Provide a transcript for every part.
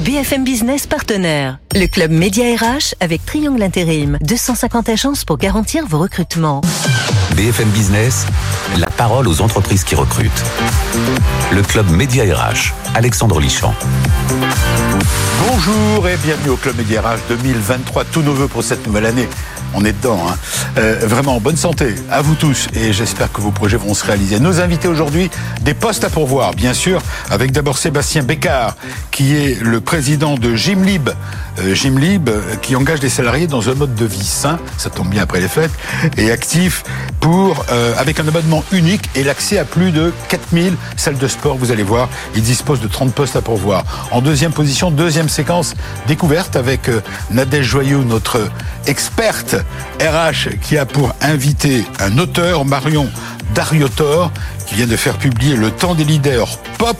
BFM Business partenaire. Le club Média RH avec Triangle Intérim. 250 agences pour garantir vos recrutements. BFM Business, la parole aux entreprises qui recrutent. Le club Média RH, Alexandre Lichamp. Bonjour et bienvenue au Club Média RH 2023, tout nouveau pour cette nouvelle année. On est dedans. Hein. Euh, vraiment, bonne santé à vous tous et j'espère que vos projets vont se réaliser. Nos invités aujourd'hui, des postes à pourvoir, bien sûr, avec d'abord Sébastien Bécard, qui est le président de Gymlib. Euh, Gymlib, euh, qui engage les salariés dans un mode de vie sain, ça tombe bien après les fêtes, et actif pour, euh, avec un abonnement unique et l'accès à plus de 4000 salles de sport. Vous allez voir, il dispose de 30 postes à pourvoir. En deuxième position, deuxième séquence découverte avec euh, Nadège Joyeux, notre experte RH qui a pour invité un auteur, Marion Dariotor, qui vient de faire publier Le temps des leaders pop,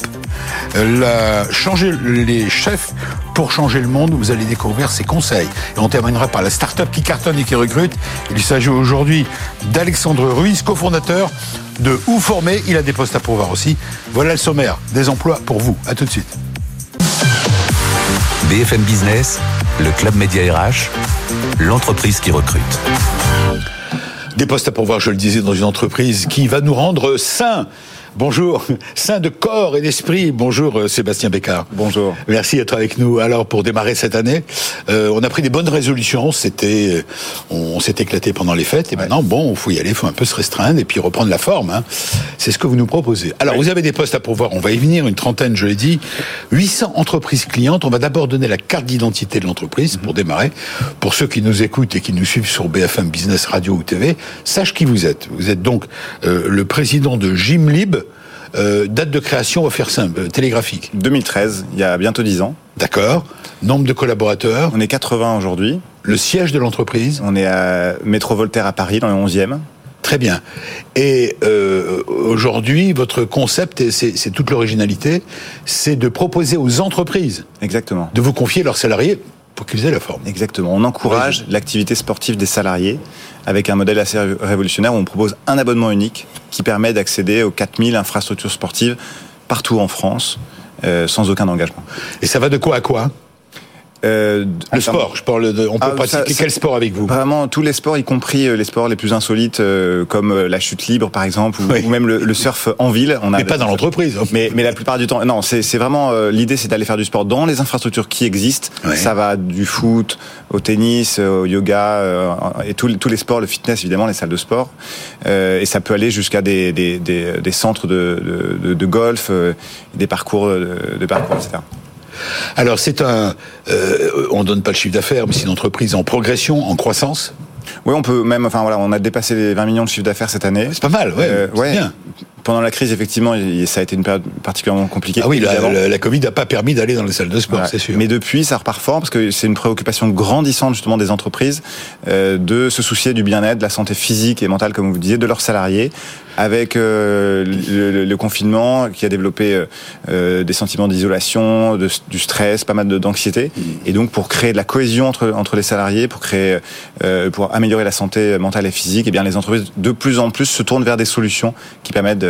la, changer les chefs pour changer le monde. Vous allez découvrir ses conseils. Et on terminera par la start-up qui cartonne et qui recrute. Il s'agit aujourd'hui d'Alexandre Ruiz, cofondateur de Ou Former. Il a des postes à pourvoir aussi. Voilà le sommaire des emplois pour vous. À tout de suite. BFM Business, le club Média RH, l'entreprise qui recrute. Des postes à pourvoir, je le disais, dans une entreprise qui va nous rendre sains. Bonjour, saint de corps et d'esprit. Bonjour euh, Sébastien Bécard. Bonjour. Merci d'être avec nous. Alors pour démarrer cette année, euh, on a pris des bonnes résolutions. C'était, euh, on, s'est éclaté pendant les fêtes et maintenant, bon, il faut y aller, il faut un peu se restreindre et puis reprendre la forme. Hein. C'est ce que vous nous proposez. Alors vous avez des postes à pourvoir. On va y venir, une trentaine, je l'ai dit. 800 entreprises clientes. On va d'abord donner la carte d'identité de l'entreprise pour démarrer. Pour ceux qui nous écoutent et qui nous suivent sur BFM Business Radio ou TV, sache qui vous êtes. Vous êtes donc le président de Gymlib. Euh, date de création, on va faire simple, euh, télégraphique. 2013, il y a bientôt 10 ans. D'accord. Nombre de collaborateurs On est 80 aujourd'hui. Le siège de l'entreprise On est à Métro Voltaire à Paris, dans le 11e. Très bien. Et euh, aujourd'hui, votre concept, et c'est toute l'originalité, c'est de proposer aux entreprises Exactement. de vous confier leurs salariés pour qu'ils aient la forme. Exactement. On encourage l'activité sportive des salariés avec un modèle assez révolutionnaire où on propose un abonnement unique qui permet d'accéder aux 4000 infrastructures sportives partout en France euh, sans aucun engagement. Et ça va de quoi à quoi? Euh, le sport, je parle de, on peut ah, pratiquer quel sport avec vous Vraiment tous les sports, y compris euh, les sports les plus insolites, euh, comme la chute libre par exemple, ou, même le, surf en ville. On a mais pas dans l'entreprise. Hein. Mais, mais la plupart du temps, non, c'est vraiment l'idée, c'est d'aller faire du sport dans les infrastructures qui existent. Ça va du foot au tennis, au yoga et tous, tous les sports, le fitness évidemment, les salles de sport. et ça peut aller jusqu'à des, des, des, des, centres de, de, de golf, des parcours de parcours, etc. Alors c'est un, euh, on donne pas le chiffre d'affaires, mais c'est une entreprise en progression, en croissance. Oui, on peut même, enfin voilà, on a dépassé les 20 millions de chiffre d'affaires cette année. C'est pas mal, ouais. Euh, ouais. Bien pendant la crise, effectivement, ça a été une période particulièrement compliquée. Ah oui, la, la, Covid n'a pas permis d'aller dans les salles de sport, c'est sûr. Mais depuis, ça repart fort parce que c'est une préoccupation grandissante justement des entreprises euh, de se soucier du bien-être, de la santé physique et mentale, comme vous disiez, de leurs salariés, avec euh, le, confinement qui a développé euh, euh, des sentiments d'isolation, de, du stress, pas mal d'anxiété, mmh. et donc pour créer de la cohésion entre entre les salariés, pour créer, euh, pour améliorer la santé mentale et physique, et eh bien les entreprises de plus en plus se tournent vers des solutions qui permettent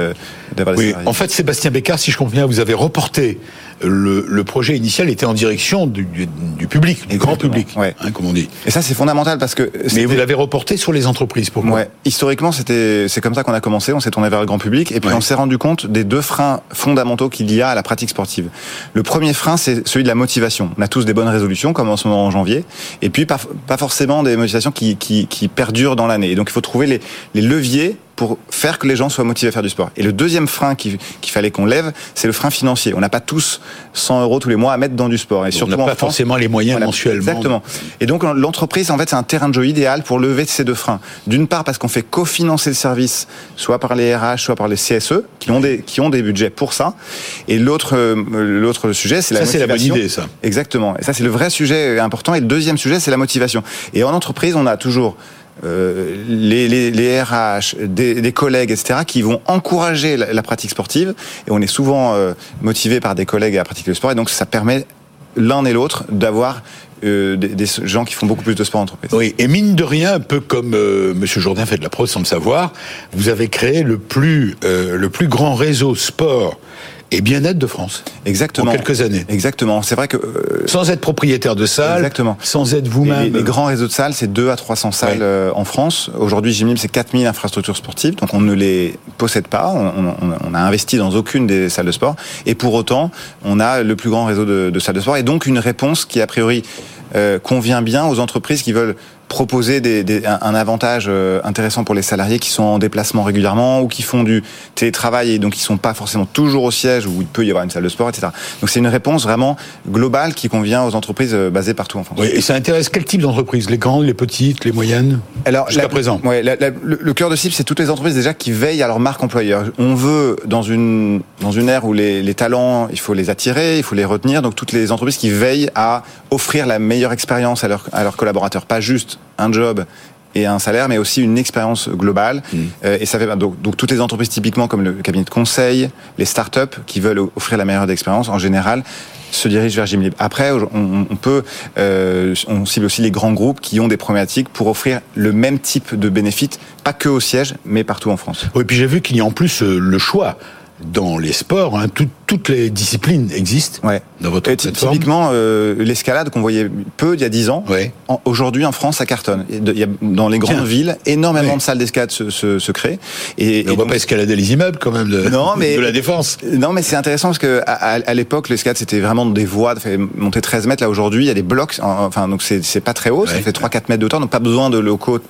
d'avoir oui. En fait, Sébastien Bécard, si je comprends bien, vous avez reporté le, le, projet initial était en direction du, du, du public, du grand public, ouais. hein, comme on dit. Et ça, c'est fondamental parce que. Mais vous l'avez reporté sur les entreprises, pourquoi ouais. Historiquement, c'était, c'est comme ça qu'on a commencé. On s'est tourné vers le grand public et puis on s'est rendu compte des deux freins fondamentaux qu'il y a à la pratique sportive. Le premier frein, c'est celui de la motivation. On a tous des bonnes résolutions, comme en ce moment en janvier, et puis pas, pas forcément des motivations qui, qui, qui perdurent dans l'année. Et donc, il faut trouver les, les leviers pour faire que les gens soient motivés à faire du sport. Et le deuxième frein qu'il fallait qu'on lève, c'est le frein financier. On n'a pas tous 100 euros tous les mois à mettre dans du sport. Et surtout on n'a pas forcément les moyens mensuellement. Exactement. Et donc l'entreprise, en fait, c'est un terrain de jeu idéal pour lever ces deux freins. D'une part, parce qu'on fait cofinancer le service, soit par les RH, soit par les CSE, qui ont des, qui ont des budgets pour ça. Et l'autre, euh, l'autre sujet, c'est la motivation. Ça, c'est la bonne idée, ça. Exactement. Et ça, c'est le vrai sujet important. Et le deuxième sujet, c'est la motivation. Et en entreprise, on a toujours euh, les, les, les, RH, des, des, collègues, etc., qui vont encourager la, pratique sportive. Et on est souvent euh, motivé par des collègues à pratiquer le sport. Et donc, ça permet l'un et l'autre d'avoir euh, des, des, gens qui font beaucoup plus de sport en entreprise. Oui, et mine de rien, un peu comme euh, Monsieur Jourdain fait de la prose sans le savoir, vous avez créé le plus euh, le plus grand réseau sport et bien-être de France. Exactement. En quelques années. Exactement. C'est vrai que euh, sans être propriétaire de salles, exactement. sans être vous-même. Les, grands réseaux de salles, c'est 2 à 300 salles euh, en France. Aujourd'hui, Gymnib, c'est 4000 infrastructures sportives, donc on ne les possède pas. On, on, a investi dans aucune des salles de sport, et pour autant, on a le plus grand réseau de, de salles de sport, et donc une réponse qui a priori euh, convient bien aux entreprises qui veulent proposer des, des, un, avantage euh, intéressant pour les salariés qui sont en déplacement régulièrement ou qui font du télétravail et donc qui sont pas forcément toujours au siège où il peut y avoir une salle de sport, etc. Donc c'est une réponse vraiment globale qui convient aux entreprises euh, basées partout en France. Oui, et ça intéresse quel type d'entreprise? Les grandes, les petites, les moyennes? Alors jusqu'à présent. Ouais, le, cœur de cible, c'est toutes les entreprises déjà qui veillent à leur marque employeur. On veut dans une dans une ère où les, les talents, il faut les attirer, il faut les retenir. Donc toutes les entreprises qui veillent à offrir la meilleure expérience à, leur, à leurs collaborateurs, pas juste un job et un salaire, mais aussi une expérience globale. Mmh. Euh, et ça fait donc, donc, toutes les entreprises typiquement comme le cabinet de conseil, les startups qui veulent offrir la meilleure expérience en général se dirigent vers Gymlib. Après, on, on peut, euh, on cible aussi les grands groupes qui ont des problématiques pour offrir le même type de bénéfices, pas que au siège, mais partout en France. Oui, puis j'ai vu qu'il y a en plus euh, le choix dans les sports, hein, toutes les disciplines existent ouais. dans votre et Typiquement, euh, l'escalade qu'on voyait peu il y a 10 ans, ouais. aujourd'hui en France, ça cartonne. Il y a, dans les grandes villes, énormément ouais. de salles d'escalade se, se, se, créent. Et, et on ne va pas escalader les immeubles quand même de, non, mais, de la défense. Non, mais c'est intéressant parce que à, à l'époque, l'escalade c'était vraiment des voies, fait monter 13 mètres. Là aujourd'hui, il y a des blocs, enfin donc c'est pas très haut, ça fait 3-4 mètres de hauteur, donc pas besoin de locaux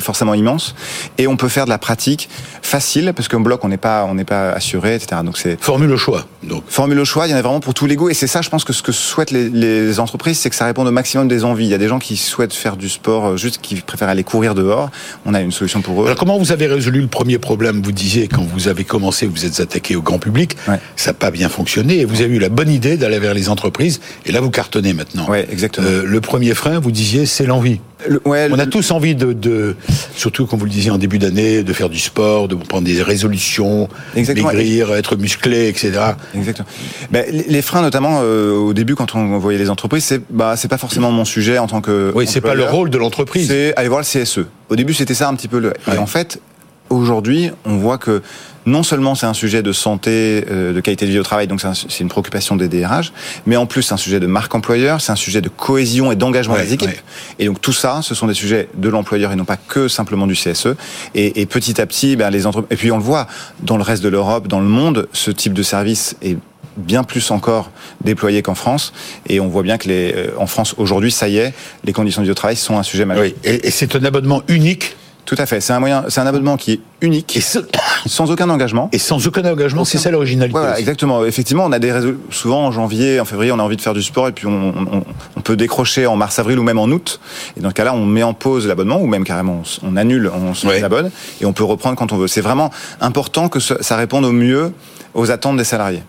forcément immenses. Et on peut faire de la pratique facile parce qu'un bloc on n'est pas on n'est pas assuré, etc. Donc c'est formule au choix. Donc formule au choix, il y en a vraiment pour tous les goûts et c'est ça, je pense que ce que souhaitent les, les entreprises, c'est que ça réponde au maximum des envies. Il y a des gens qui souhaitent faire du sport euh, juste qui préfèrent aller courir dehors. On a une solution pour eux. Alors comment vous avez résolu le premier problème Vous disiez quand vous avez commencé, vous êtes attaqué au grand public, ouais. ça n'a pas bien fonctionné et vous avez eu la bonne idée d'aller vers les entreprises et là vous cartonnez maintenant. Ouais, exactement. Euh, le premier frein, vous disiez, c'est l'envie. Le, ouais, on a tous envie de, de, surtout comme vous le disiez en début d'année, de faire du sport, de prendre des résolutions, Exactement. maigrir, être musclé, etc. Exactement. Ben, les freins, notamment euh, au début, quand on voyait les entreprises, c'est bah c'est pas forcément mon sujet en tant que. Oui, c'est pas le rôle de l'entreprise. C'est aller voir le CSE. Au début, c'était ça un petit peu le. Ouais. Et en fait, aujourd'hui, on voit que non seulement c'est un sujet de santé, euh, de qualité de vie au travail, donc c'est une préoccupation des DRH, mais en plus c'est un sujet de marque employeur, c'est un sujet de cohésion et d'engagement ouais, des équipes. Ouais. Et donc tout ça, ce sont des sujets de l'employeur et non pas que simplement du CSE. Et, et petit à petit, ben, les entreprises. Et puis on le voit dans le reste de l'Europe, dans le monde, ce type de service est bien plus encore déployé qu'en France. Et on voit bien que les, euh, en France aujourd'hui, ça y est, les conditions de vie au travail sont un sujet majeur. Oui. Et, et c'est un abonnement unique tout à fait. C'est un moyen, c'est un abonnement qui est unique, et ce... sans aucun engagement. Et sans aucun engagement, c'est ça l'originalité. Voilà, exactement. Effectivement, on a des résol... souvent en janvier, en février, on a envie de faire du sport et puis on, on, on peut décrocher en mars, avril ou même en août. Et dans ce cas-là, on met en pause l'abonnement ou même carrément on, annule, on se ouais. abonne et on peut reprendre quand on veut. C'est vraiment important que ça réponde au mieux aux attentes des salariés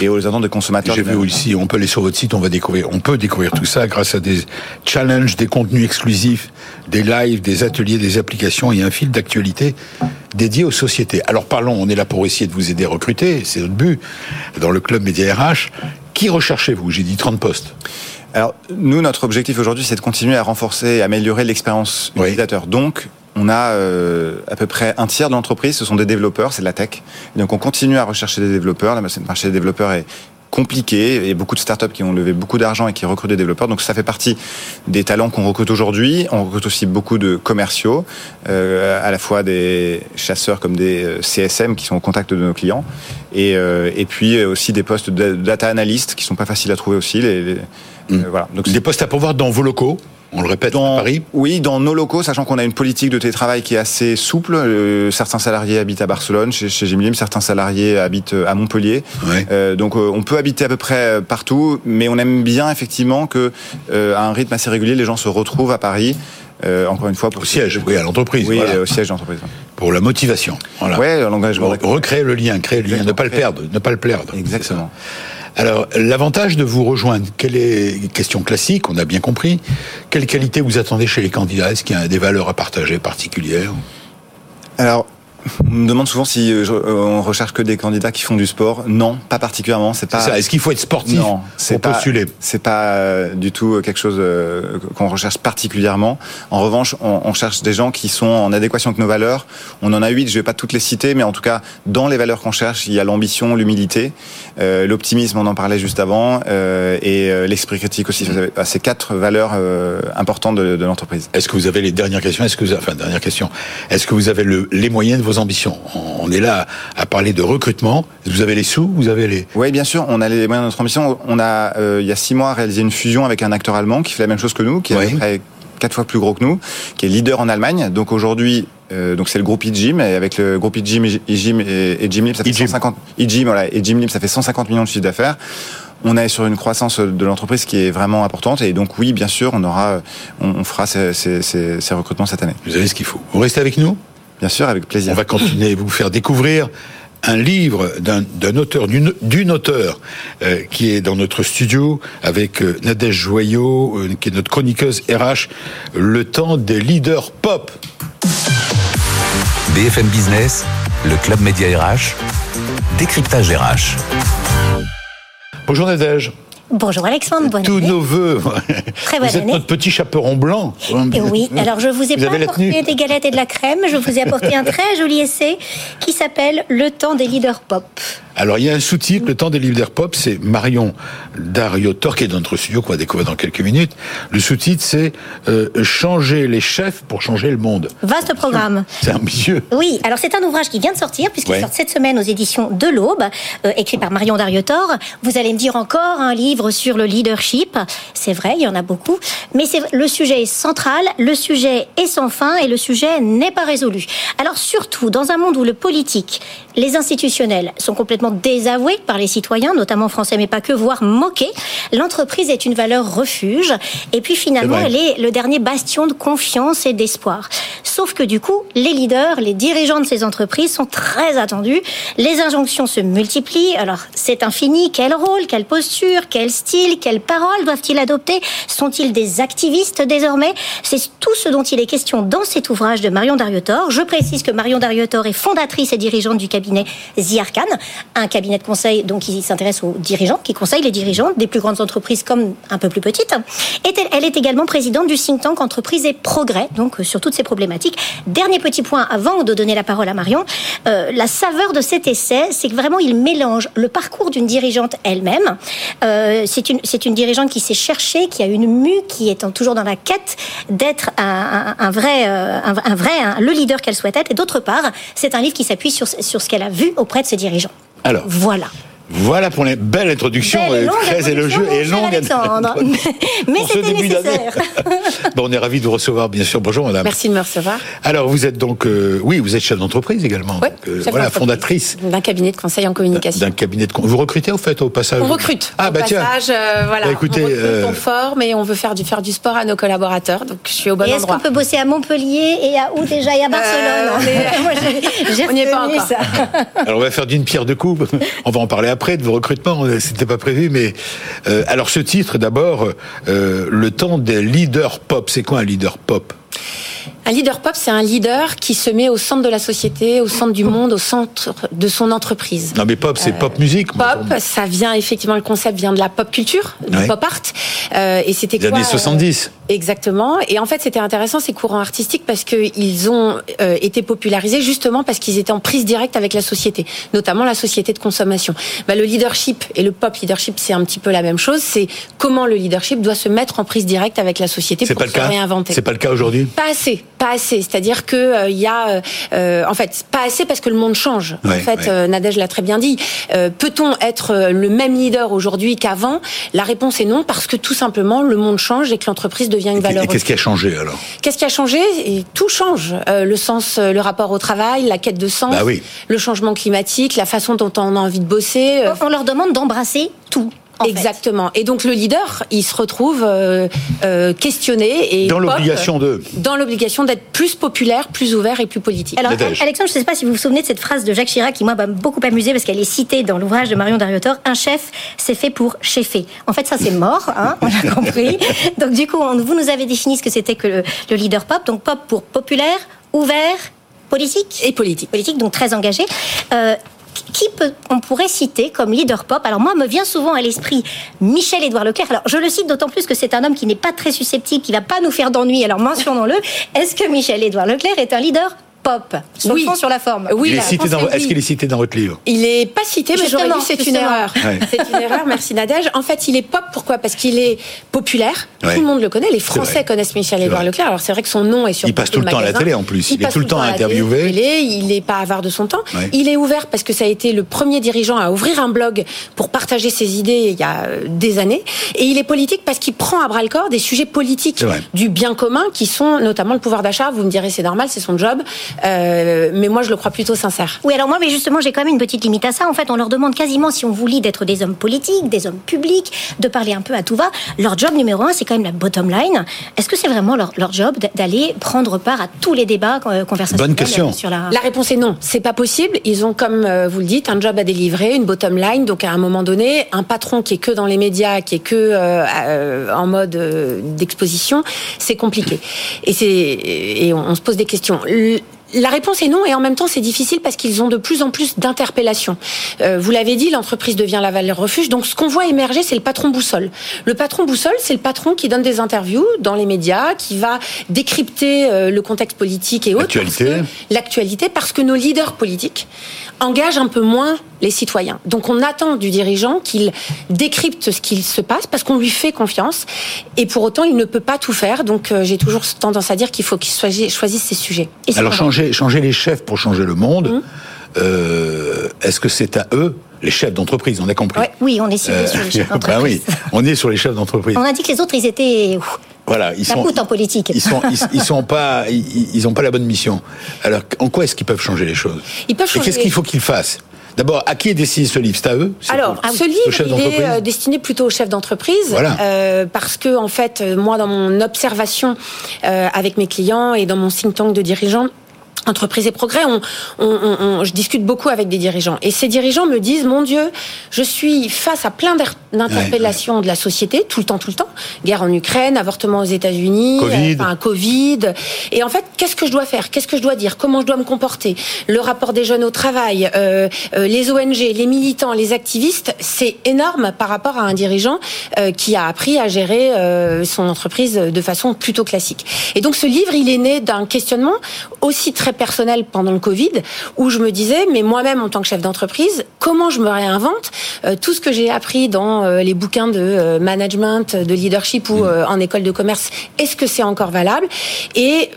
et aux attentes des consommateurs. J'ai vu aussi, on peut aller sur votre site, on va découvrir, on peut découvrir tout ça grâce à des challenges, des contenus exclusifs, des lives, des ateliers, des applications et un fil d'actualité dédié aux sociétés. Alors parlons, on est là pour essayer de vous aider à recruter, c'est notre but, dans le club Média RH. Qui recherchez-vous? J'ai dit 30 postes. Alors, nous, notre objectif aujourd'hui, c'est de continuer à renforcer et améliorer l'expérience oui. utilisateur. Donc, on a euh, à peu près un tiers de l'entreprise, ce sont des développeurs, c'est de la tech. Donc on continue à rechercher des développeurs. Le marché des développeurs est compliqué. Il y a beaucoup de startups qui ont levé beaucoup d'argent et qui recrutent des développeurs. Donc ça fait partie des talents qu'on recrute aujourd'hui. On recrute aussi beaucoup de commerciaux, euh, à la fois des chasseurs comme des euh, CSM qui sont au contact de nos clients. Et, euh, et puis aussi des postes de data analystes qui sont pas faciles à trouver aussi. Les, les, mmh. voilà. Donc des postes à pouvoir dans vos locaux On le répète dans, à Paris Oui, dans nos locaux, sachant qu'on a une politique de télétravail qui est assez souple. Euh, certains salariés habitent à Barcelone, chez, chez certains salariés habitent euh, à Montpellier. Ouais. Euh, donc euh, on peut habiter à peu près partout, mais on aime bien effectivement que à un rythme assez régulier, les gens se retrouvent à Paris. encore une fois pour Au siège, oui, à l'entreprise. Oui, voilà. au siège d'entreprise. Pour la motivation. Voilà. Ouais, l'engagement. Re- Recréer le lien, créer le lien, ne pas le perdre, ne pas le perdre. Exactement. Alors, l'avantage de vous rejoindre, quelle est, question classique, on a bien compris, quelle qualité vous attendez chez les candidats? Est-ce qu'il y a des valeurs à partager particulières? Alors, on me demande souvent si euh, je- euh, on recherche que des candidats qui font du sport. Non, pas particulièrement. C'est pas. Est-ce qu'il faut être sportif Non, pour pas, postuler c'est pas euh, du tout quelque chose qu'on recherche particulièrement. En revanche, on, on cherche des gens qui sont en adéquation avec nos valeurs. On en a huit, je vais pas toutes les citer, mais en tout cas, dans les valeurs qu'on cherche, il y a l'ambition, l'humilité, euh, l'optimisme, on en parlait juste avant, euh, et l'esprit critique aussi. Ah, Ces quatre valeurs euh, importantes de, de l'entreprise. Est-ce que vous avez les dernières questions? Est-ce que vous avez, enfin dernière question Est-ce que vous avez le- les moyens de vos ambitions On est là à parler de recrutement. Vous avez les sous? Vous avez les Oui, bien sûr, on a les moyens de notre ambition. On a, euh, il y a six mois, réalisé une fusion avec un acteur allemand qui fait la même chose que nous, qui est à peu près quatre fois plus gros que nous, qui est leader en Allemagne. Donc aujourd'hui, euh, donc c'est le groupe eGym et avec le groupe eGym et, et Gymlib, ça fait eGym. 150 eGym, voilà, et Gymlib, ça fait 150 millions de chiffre d'affaires. On est sur une croissance de l'entreprise qui est vraiment importante et donc oui, bien sûr, on aura, on, fera ces- ces recrutements cette année. Vous avez ce qu'il faut. Vous restez avec nous? Bien sûr, avec plaisir. On va continuer à vous faire découvrir un livre d'un d'un auteur, d'une d'une auteure euh, qui est dans notre studio avec euh, Nadège Joyot, euh, qui est notre chroniqueuse RH, le temps des leaders pop. BFM Business, le club Média RH, décryptage RH. Bonjour Nadège. Bonjour Alexandre, bonne Tous année. nos voeux. Très bonne Vous êtes année. notre petit chaperon blanc. Et oui, alors je vous ai Vous pas apporté des galettes et de la crème, je vous ai apporté un très joli essai qui s'appelle Le temps des leaders pop. Alors il y a un sous-titre, le temps des leaders pop, c'est Marion Dariotor, qui est dans notre studio, qu'on va découvrir dans quelques minutes. Le sous-titre, c'est euh, Changer les chefs pour changer le monde. Vaste programme. C'est ambitieux. Oui, alors c'est un ouvrage qui vient de sortir, puisqu'il Ouais. sort cette semaine aux éditions de l'Aube, euh, écrit par Marion Dariotor. Vous allez me dire encore un livre sur le leadership. C'est vrai, il y en a beaucoup. Mais le sujet est central, le sujet est sans fin et le sujet n'est pas résolu. Alors surtout, dans un monde où le politique, les institutionnels sont complètement désavoués par les citoyens, notamment français, mais pas que, voire moqués, l'entreprise est une valeur refuge. Et puis finalement, elle est le dernier bastion de confiance et d'espoir. Sauf que du coup, les leaders, les dirigeants de ces entreprises sont très attendus. Les injonctions se multiplient. Alors, c'est infini. Quel rôle, quelle posture, quel style, quelles paroles doivent-ils adopter? Sont-ils des activistes désormais? C'est tout ce dont il est question dans cet ouvrage de Marion Dariotor. Je précise que Marion Dariotor est fondatrice et dirigeante du cabinet The Arcan, un cabinet de conseil donc qui s'intéresse aux dirigeants, qui conseille les dirigeants des plus grandes entreprises comme un peu plus petites. Et elle- est également présidente du think tank Entreprise et Progrès, donc euh, sur toutes ces problématiques. Dernier petit point avant de donner la parole à Marion, euh, la saveur de cet essai, c'est que vraiment il mélange le parcours d'une dirigeante elle-même. Euh, c'est une une dirigeante qui s'est cherchée, qui a une mue, qui est toujours dans la quête d'être un, vrai un, vrai un- le leader qu'elle souhaite être. Et d'autre part, c'est un livre qui s'appuie sur sur ce qu'elle a vu auprès de ses dirigeants. Alors, Voilà. Voilà pour une belle introduction, Belle euh, longue très élogieuse et longue. Alexandre. Mais c'était nécessaire. bon, on est ravis de vous recevoir, bien sûr. Bonjour, madame. Merci de me recevoir. Alors, vous êtes donc, euh, oui, vous êtes chef d'entreprise également. Ouais, donc, euh, chef voilà, fondatrice D'un cabinet de conseil en communication. d'un cabinet de. Vous recrutez au fait au passage? On recrute. Ah Au bah tiens. passage, euh, voilà. Bah, écoutez, on recrute, euh, on forme et on veut faire du, faire du sport à nos collaborateurs. Donc, je suis au bon Et est-ce endroit. qu'on peut bosser à Montpellier et à où déjà? Et à Barcelone? on est- n'y est pas encore. ça. Alors on va faire d'une pierre deux coups. On va en parler après de vos recrutements. C'était pas prévu, mais euh, alors ce titre d'abord, euh, le temps des leaders pop. C'est quoi un leader pop? Un leader pop, c'est un leader qui se met au centre de la société, au centre du monde, au centre de son entreprise. Non mais pop, c'est pop musique. moi, Pop, ça vient effectivement, le concept vient de la pop culture, du Ouais. pop art. Euh, et c'était Les quoi années euh, 70. Exactement. Et en fait, c'était intéressant ces courants artistiques parce qu'ils ont euh, été popularisés justement parce qu'ils étaient en prise directe avec la société, notamment la société de consommation. Bah, le leadership et le pop leadership, c'est un petit peu la même chose. C'est comment le leadership doit se mettre en prise directe avec la société pour pas le se cas? réinventer. C'est pas le cas aujourd'hui? Pas assez, pas assez. C'est-à-dire que euh, il y a, euh, en fait, pas assez parce que le monde change. Ouais, en fait, ouais. euh, Nadège l'a très bien dit. Euh, Peut-on être euh, le même leader aujourd'hui qu'avant? La réponse est non, parce que tout simplement le monde change et que l'entreprise devient une Et valeur. qu'est-ce qui a changé alors? Qu'est-ce qui a changé? Et tout change. Euh, le sens, euh, le rapport au travail, la quête de sens, Bah oui. le changement climatique, la façon dont on a envie de bosser. euh, On leur demande d'embrasser tout. En fait. Exactement. Et donc le leader, il se retrouve euh, euh, questionné et Dans l'obligation de. dans l'obligation d'être plus populaire, plus ouvert et plus politique. Alors, Nadège. Alexandre, je ne sais pas si vous vous souvenez de cette phrase de Jacques Chirac qui, moi, m'a beaucoup amusé parce qu'elle est citée dans l'ouvrage de Marion Dariotor. Un chef, c'est fait pour chefer. En fait, ça, c'est mort, hein, on l'a compris. Donc, du coup, on- vous nous avez défini ce que c'était que le, le leader pop. Donc, pop pour populaire, ouvert, politique. et politique. Politique, donc très engagé. Euh, qui peut, on pourrait citer comme leader pop? Alors moi, me vient souvent à l'esprit Michel-Édouard Leclerc. Alors je le cite d'autant plus que c'est un homme qui n'est pas très susceptible, qui va pas nous faire d'ennui. Alors mentionnons-le. Est-ce que Michel-Édouard Leclerc est un leader pop Sur Oui. le fond, sur la forme. Oui, Il est cité dans- est Est-ce qu'il est cité dans votre livre? Il est pas cité, mais j'aurais dit c'est une erreur. Ouais. C'est une erreur, merci Nadège. En fait, il est pop, pourquoi? Parce qu'il est populaire, Ouais. tout le monde le connaît, les. Français connaissent Michel-Édouard. Leclerc, alors c'est vrai que son nom est sur Il passe tout le temps à la télé, en plus. Il est passe tout le temps à la interviewé. télé, il est pas avare de son temps. Ouais. Il est ouvert parce que ça a été le premier dirigeant à ouvrir un blog pour partager ses idées il y a euh, des années. Et il est politique parce qu'il prend à bras le corps des sujets politiques du bien commun qui sont notamment le pouvoir d'achat. Vous me direz c'est normal, c'est son job. Euh, mais moi je le crois plutôt sincère. Oui, alors moi, mais justement, j'ai quand même une petite limite à ça. En fait, on leur demande quasiment, si on vous lit, d'être des hommes politiques, des hommes publics, de parler un peu à tout va. Leur job numéro un, c'est quand même la bottom line. Est-ce que c'est vraiment leur, leur job d'aller prendre part à tous les débats euh, conversationnels Bonne question. sur la... La réponse est non, c'est pas possible. Ils ont, comme euh, vous le dites, un job à délivrer, une bottom line. Donc à un moment donné, un patron qui est que dans les médias, qui est que euh, euh, en mode euh, d'exposition, c'est compliqué. Et c'est et on, on se pose des questions. La réponse est non, et en même temps c'est difficile parce qu'ils ont de plus en plus d'interpellations. Euh, vous l'avez dit, l'entreprise devient la valeur refuge. Donc ce qu'on voit émerger, c'est le patron boussole. Le patron boussole, c'est le patron qui donne des interviews dans les médias, qui va décrypter euh, le contexte politique et autres. L'actualité. l'actualité parce que nos leaders politiques engagent un peu moins les citoyens. Donc on attend du dirigeant qu'il décrypte ce qu'il se passe parce qu'on lui fait confiance et pour autant il ne peut pas tout faire. Donc euh, j'ai toujours tendance à dire qu'il faut qu'il choisisse, ses sujets. Et c'est Alors changer, changer les chefs pour changer le monde, Hum. euh, est-ce que c'est à eux, les chefs d'entreprise, on a compris Ouais. Oui, on est Euh, sur les chefs bah oui, d'entreprise. on est sur les chefs d'entreprise. On a dit que les autres, ils étaient... Voilà, ils Ça sont, coûte en politique. ils sont, ils, ils sont pas, ils, ils ont pas la bonne mission. Alors, en quoi est-ce qu'ils peuvent changer les choses Ils peuvent Et changer qu'est-ce qu'il faut qu'ils fassent D'abord, à qui est destiné ce livre? C'est à eux Alors, ce livre, il est euh, destiné plutôt aux chefs d'entreprise, Voilà. euh, parce que en fait, euh, moi, dans mon observation euh, avec mes clients et dans mon think tank de dirigeants. Entreprise et progrès, on, on, on- je discute beaucoup avec des dirigeants. Et ces dirigeants me disent, mon Dieu, je suis face à plein d'interpellations de la société, tout le temps, tout le temps. Guerre en Ukraine, avortement aux États-Unis, Covid. euh, enfin, Covid. Et en fait, qu'est-ce que je dois faire? Qu'est-ce que je dois dire? Comment je dois me comporter? Le rapport des jeunes au travail, euh, euh, les ONG, les militants, les activistes, c'est énorme par rapport à un dirigeant euh, qui a appris à gérer euh, son entreprise de façon plutôt classique. Et donc ce livre, il est né d'un questionnement aussi très personnel pendant le Covid, où je me disais, mais moi-même en tant que chef d'entreprise, comment je me réinvente Euh, Tout ce que j'ai appris dans euh, les bouquins de euh, management, de leadership ou euh, en école de commerce, est-ce que c'est encore valable? Et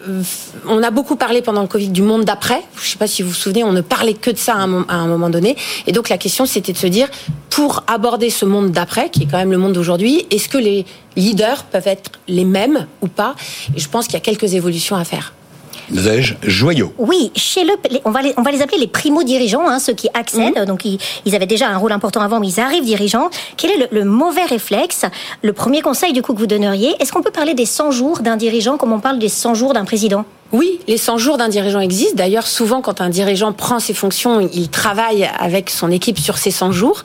on a beaucoup parlé pendant le Covid du monde d'après. Je ne sais pas si vous vous souvenez, on ne parlait que de ça à un, mom- à un moment donné. Et donc la question, c'était de se dire, pour aborder ce monde d'après, qui est quand même le monde d'aujourd'hui, est-ce que les leaders peuvent être les mêmes ou pas? Et je pense qu'il y a quelques évolutions à faire. Joyau. Oui, chez le, on va les, on va les appeler les primo-dirigeants, hein, ceux qui accèdent. Donc ils, ils avaient déjà un rôle important avant, mais ils arrivent dirigeants. Quel est le, le mauvais réflexe Le premier conseil du coup que vous donneriez? Est-ce qu'on peut parler des 100 jours d'un dirigeant comme on parle des 100 jours d'un président? Oui, les 100 jours d'un dirigeant existent. D'ailleurs, souvent, quand un dirigeant prend ses fonctions, il travaille avec son équipe sur ces 100 jours.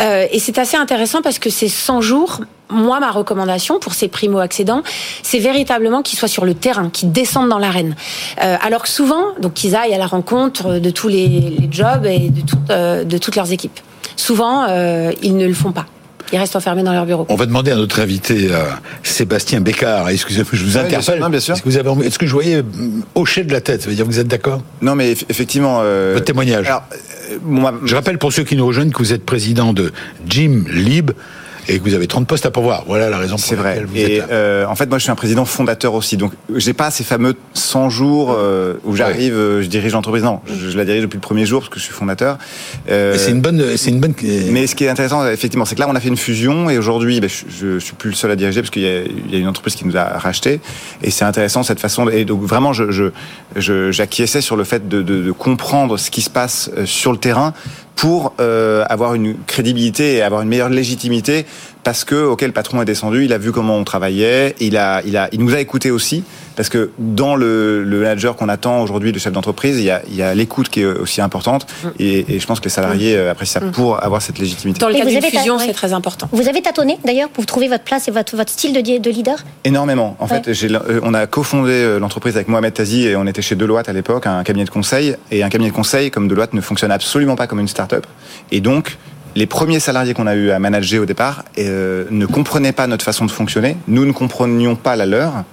Euh, et c'est assez intéressant parce que ces 100 jours, moi, ma recommandation pour ces primo-accédants, c'est véritablement qu'ils soient sur le terrain, qu'ils descendent dans l'arène. Euh, alors que souvent, donc qu'ils aillent à la rencontre de tous les, les jobs et de, toutes, euh, de toutes leurs équipes. Souvent, euh, ils ne le font pas. Ils restent enfermés dans leur bureau. On va demander à notre invité, euh, Sébastien Bécard, excusez-moi, je vous Ouais, bien interpelle. sûr, non, bien sûr. Est-ce que, vous avez, est-ce que je voyais mm, hocher de la tête? Ça veut dire que vous êtes d'accord? Non, mais eff- effectivement. euh, Votre témoignage. Alors, euh, bon, ma- Je rappelle pour ceux qui nous rejoignent que vous êtes président de Jim Lib et que vous avez 30 postes à pourvoir. Voilà la raison pour C'est vrai. laquelle vous Et êtes là. euh, en fait, moi, je suis un président fondateur aussi. Donc, j'ai pas ces fameux 100 jours euh, où j'arrive, euh, je dirige l'entreprise. Non, je, je la dirige depuis le premier jour parce que je suis fondateur. Euh, C'est une bonne, c'est une bonne. mais ce qui est intéressant, effectivement, c'est que là, on a fait une fusion et aujourd'hui, ben, je, je suis plus le seul à diriger parce qu'il y, y a une entreprise qui nous a racheté. Et c'est intéressant cette façon. Et donc, vraiment, je, je, je- j'acquiesçais sur le fait de, de, de comprendre ce qui se passe euh, sur le terrain pour euh, avoir une crédibilité et avoir une meilleure légitimité parce que ok le patron est descendu, il a vu comment on travaillait, il a il a il nous a écouté aussi parce que dans le, le manager qu'on attend aujourd'hui, le chef d'entreprise, il y a il y a l'écoute qui est aussi importante et, et je pense que les salariés euh, apprécient ça pour avoir cette légitimité. Dans le cas d'une fusion, c'est très important. Vous avez tâtonné d'ailleurs pour trouver votre place et votre, votre style de, leader? Énormément. En fait, Ouais. euh, on a cofondé euh, l'entreprise avec Mohamed Tazi et on était chez Deloitte à l'époque, un cabinet de conseil. Et un cabinet de conseil comme Deloitte ne fonctionne absolument pas comme une start-up. Et donc, les premiers salariés qu'on a eu à manager au départ euh, ne comprenaient pas notre façon de fonctionner. Nous ne comprenions pas la leur.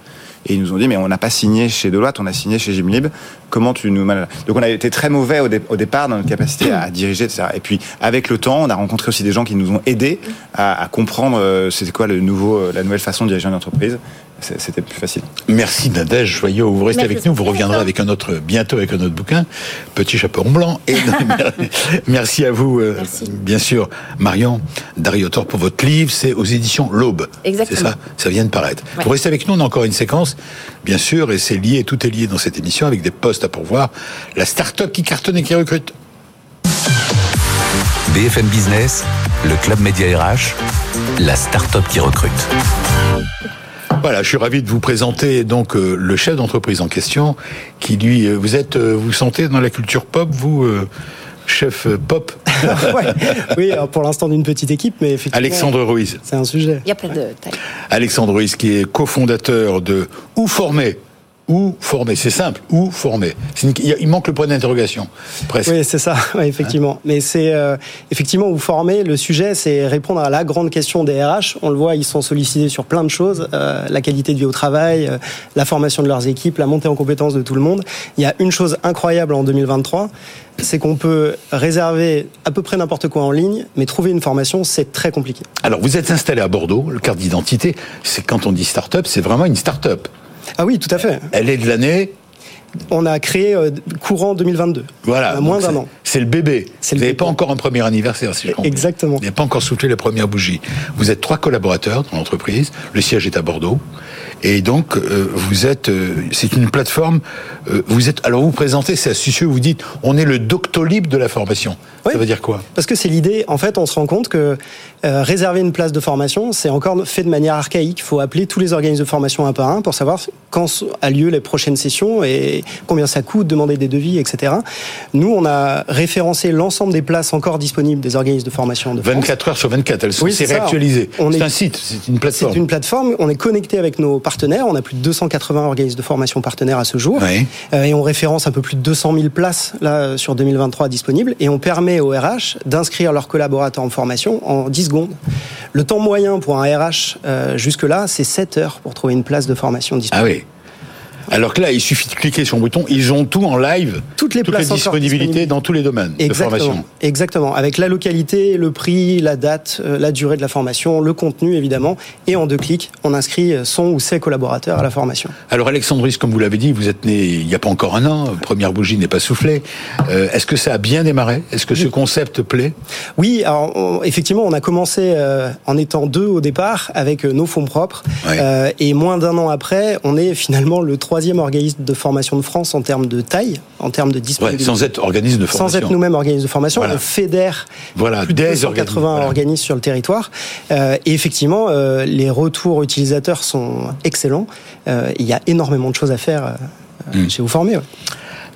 Et ils nous ont dit, mais on n'a pas signé chez Deloitte, on a signé chez Gymlib. Comment tu nous Donc on a été très mauvais au, au départ dans notre capacité à, à diriger, etc. Et puis avec le temps, on a rencontré aussi des gens qui nous ont aidés à, à comprendre euh, c'était quoi le nouveau, euh, la nouvelle façon de diriger une entreprise. C'était plus facile. Merci Nadège Joyeux, vous restez Merci. avec nous, vous reviendrez avec un autre, bientôt avec un autre bouquin, Petit chaperon blanc. Et merci à vous, euh, Merci. bien sûr, Marion Dariotor pour votre livre, c'est aux éditions L'Aube. Exactement. C'est ça, ça vient de paraître. Ouais. Vous restez avec nous, on a encore une séquence, bien sûr, et c'est lié, tout est lié dans cette émission avec des postes à pourvoir. La start-up qui cartonne et qui recrute. BFM Business, le club média RH, la start-up qui recrute. Voilà, je suis ravi de vous présenter donc euh, le chef d'entreprise en question, qui lui, euh, vous êtes, euh, vous sentez dans la culture pop, vous, euh, chef pop, Ouais. Oui, alors pour l'instant d'une petite équipe, mais effectivement. Alexandre Ruiz. C'est un sujet. Il y a plein de tailles. Alexandre Ruiz, qui est cofondateur de Ou Former. Ou Former, c'est simple, Ou Former. Une- Il manque le point d'interrogation, presque. Oui, c'est ça, ouais, effectivement. Mais c'est euh, effectivement vous former. Le sujet, c'est répondre à la grande question des RH. On le voit, ils sont sollicités sur plein de choses euh, la qualité de vie au travail, euh, la formation de leurs équipes, la montée en compétences de tout le monde. Il y a une chose incroyable en 2023, c'est qu'on peut réserver à peu près n'importe quoi en ligne, mais trouver une formation, c'est très compliqué. Alors, vous êtes installé à Bordeaux, le carte d'identité, c'est quand on dit start-up, c'est vraiment une start-up. Ah oui, tout à fait. Elle est de l'année, On a créé euh, courant 2022. voilà. À moins d'un c'est- an. C'est le bébé. Vous n'avez pas encore un premier anniversaire, si je comprends. Exactement. Vous n'avez pas encore soufflé la première bougie. Vous êtes trois collaborateurs dans l'entreprise. Le siège est à Bordeaux. Et donc, euh, vous êtes, euh, c'est une plateforme. euh, vous êtes, alors vous présentez, c'est astucieux. Vous dites, on est le Doctolib de la formation. Oui. Ça veut dire quoi? Parce que c'est l'idée, en fait, on se rend compte que euh, réserver une place de formation, c'est encore fait de manière archaïque. Il faut appeler tous les organismes de formation un par un pour savoir quand a lieu les prochaines sessions et combien ça coûte, demander des devis, etc. Nous, on a référencé l'ensemble des places encore disponibles des organismes de formation de France. 24 heures sur 24, elles sont Oui, c'est c'est réactualisé. Un site, c'est une plateforme. C'est une plateforme, on est connecté avec nos partenaires, on a plus de 280 organismes de formation partenaires à ce jour, Oui. Euh, et on référence un peu plus de 200 000 places là sur 2023 disponibles, et on permet aux RH d'inscrire leurs collaborateurs en formation en 10 secondes. Le temps moyen pour un RH euh, jusque-là, c'est 7 heures pour trouver une place de formation Ah disponible. oui. Alors que là, il suffit de cliquer sur un bouton, ils ont tout en live, Toutes les places encore disponibilités dans tous les domaines de Exactement, formation. exactement. Avec la localité, le prix, la date, euh, la durée de la formation, le contenu évidemment, et en deux clics, on inscrit son ou ses collaborateurs à la formation. Alors Alexandre Ruiz, comme vous l'avez dit, vous êtes né il n'y a pas encore un an, première bougie n'est pas soufflée. Euh, Est-ce que ça a bien démarré? Est-ce que ce concept plaît? Oui, alors on- effectivement, on a commencé euh, en étant deux au départ avec nos fonds propres, Ouais. Euh, et moins d'un an après, on est finalement le troisième organisme de formation de France en termes de taille, en termes de ouais, disponibilité. Sans être organisme de formation. Sans être nous-mêmes organismes de formation, Voilà. on fédère Voilà, plus de des 280 organismes, voilà. organismes sur le territoire. Euh, et effectivement, euh, les retours utilisateurs sont excellents. Euh, il y a énormément de choses à faire Hmm. chez vous formez.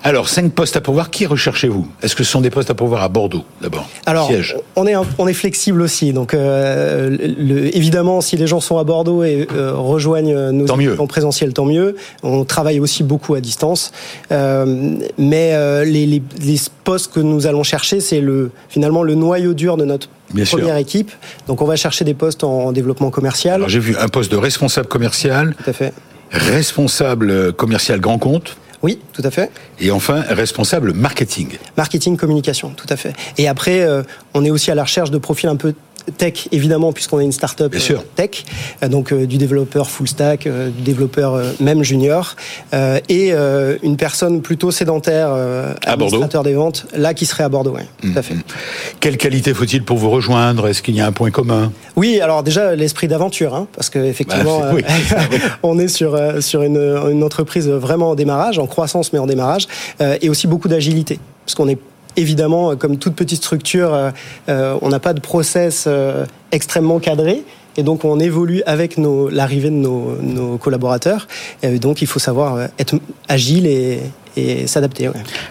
Alors, cinq postes à pourvoir, qui recherchez-vous? Est-ce que ce sont des postes à pourvoir à Bordeaux, d'abord? Alors, Siège. on est on est flexible aussi. Donc, euh, le- évidemment, si les gens sont à Bordeaux et euh, rejoignent nos Tant mieux. en présentiel, tant mieux. On travaille aussi beaucoup à distance, Euh, mais les, les- les postes que nous allons chercher, c'est le finalement le noyau dur de notre Bien sûr. première équipe. Donc, on va chercher des postes en développement commercial. Alors, j'ai vu un poste de responsable commercial, Tout à fait. responsable commercial grand compte, Oui, tout à fait. et enfin responsable marketing. Marketing, communication, tout à fait. Et après, euh, on est aussi à la recherche de profils un peu tech, évidemment, puisqu'on est une start-up Bien sûr. tech, donc du développeur full stack, du développeur même junior, et une personne plutôt sédentaire, administrateur des ventes, là qui serait à Bordeaux. Ouais, tout à fait. Mhm. Quelle qualité faut-il pour vous rejoindre? Est-ce qu'il y a un point commun? Oui, alors déjà l'esprit d'aventure, hein, parce qu'effectivement, Bah, oui. on est sur sur une, une entreprise vraiment en démarrage, en croissance mais en démarrage, euh, et aussi beaucoup d'agilité, parce qu'on est évidemment, comme toute petite structure, euh, euh, on n'a pas de process euh, extrêmement cadré. Et donc on évolue avec l'arrivée de nos, collaborateurs. Et donc il faut savoir euh, être agile et, s'adapter.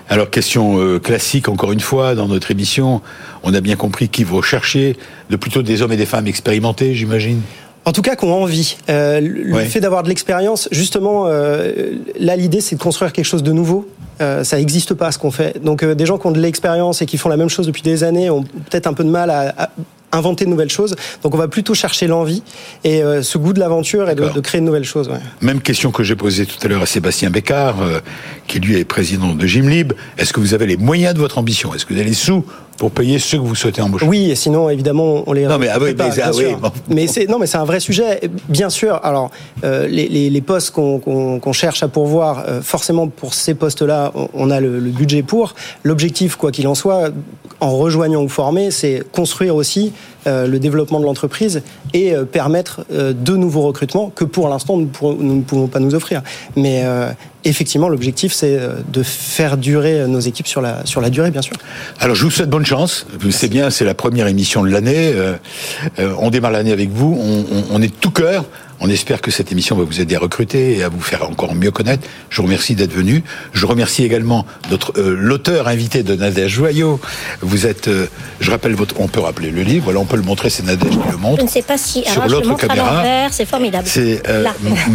Alors, question euh, classique, encore une fois, dans notre émission, on a bien compris qu'il faut chercher de plutôt des hommes et des femmes expérimentés, j'imagine En tout cas, qu'on a envie. Euh, le Ouais. fait d'avoir de l'expérience, justement, euh, là, l'idée, c'est de construire quelque chose de nouveau. Euh, ça n'existe pas ce qu'on fait. Donc, des gens qui ont de l'expérience et qui font la même chose depuis des années ont peut-être un peu de mal à, à inventer de nouvelles choses. Donc, on va plutôt chercher l'envie et euh, ce goût de l'aventure et de, créer de nouvelles choses. ouais. Même question que j'ai posée tout à l'heure à Sébastien Bécard, euh, qui lui est président de Gymlib. Est-ce que vous avez les moyens de votre ambition? Est-ce que vous avez les sous pour payer ceux que vous souhaitez embaucher Oui, et sinon, évidemment, on les. Non, mais- ah oui, fait pas, mais- ah oui. Mais c'est non, mais c'est un vrai sujet. Bien sûr. Alors, euh, les, les, les postes qu'on qu'on qu'on cherche à pourvoir, euh, forcément pour ces postes-là, on, on a le, le budget pour. L'objectif, quoi qu'il en soit, en rejoignant ou former, c'est construire aussi le développement de l'entreprise et euh, permettre euh, de nouveaux recrutements que pour l'instant nous, ne pouvons pas nous offrir. Mais euh, effectivement, l'objectif, c'est euh, de faire durer nos équipes sur la sur la durée, bien sûr. Alors, je vous souhaite bonne chance. C'est bien, c'est la première émission de l'année. Euh, euh, on démarre l'année avec vous. On- on est de tout cœur. On espère que cette émission va vous aider à recruter et à vous faire encore mieux connaître. Je vous remercie d'être venu. Je remercie également notre euh, l'auteur invité de Nadège Joyot. Vous êtes, euh, je rappelle votre, on peut rappeler le livre. Voilà, on peut le montrer. C'est Nadège qui le montre. Je ne sais pas si. Sur l'autre caméra, c'est formidable. C'est euh,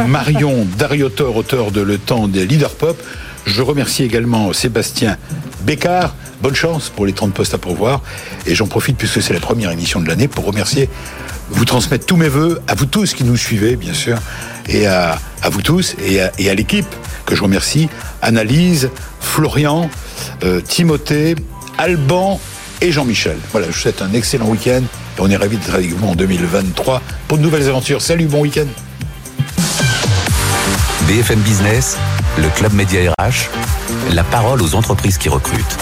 Marion Dariotor, auteur de Le Temps des leaders pop. Je remercie également Sébastien Bécard. Bonne chance pour les 30 postes à pourvoir. Et j'en profite, puisque c'est la première émission de l'année, pour remercier, vous transmettre tous mes voeux, à vous tous qui nous suivez, bien sûr, et à, à vous tous, et à, l'équipe, que je remercie, Annalise, Florian, euh, Timothée, Alban et Jean-Michel. Voilà, je vous souhaite un excellent week-end, et on est ravis d'être avec vous en 2023 pour de nouvelles aventures. Salut, bon week-end BFM Business, le Club Média RH, la parole aux entreprises qui recrutent.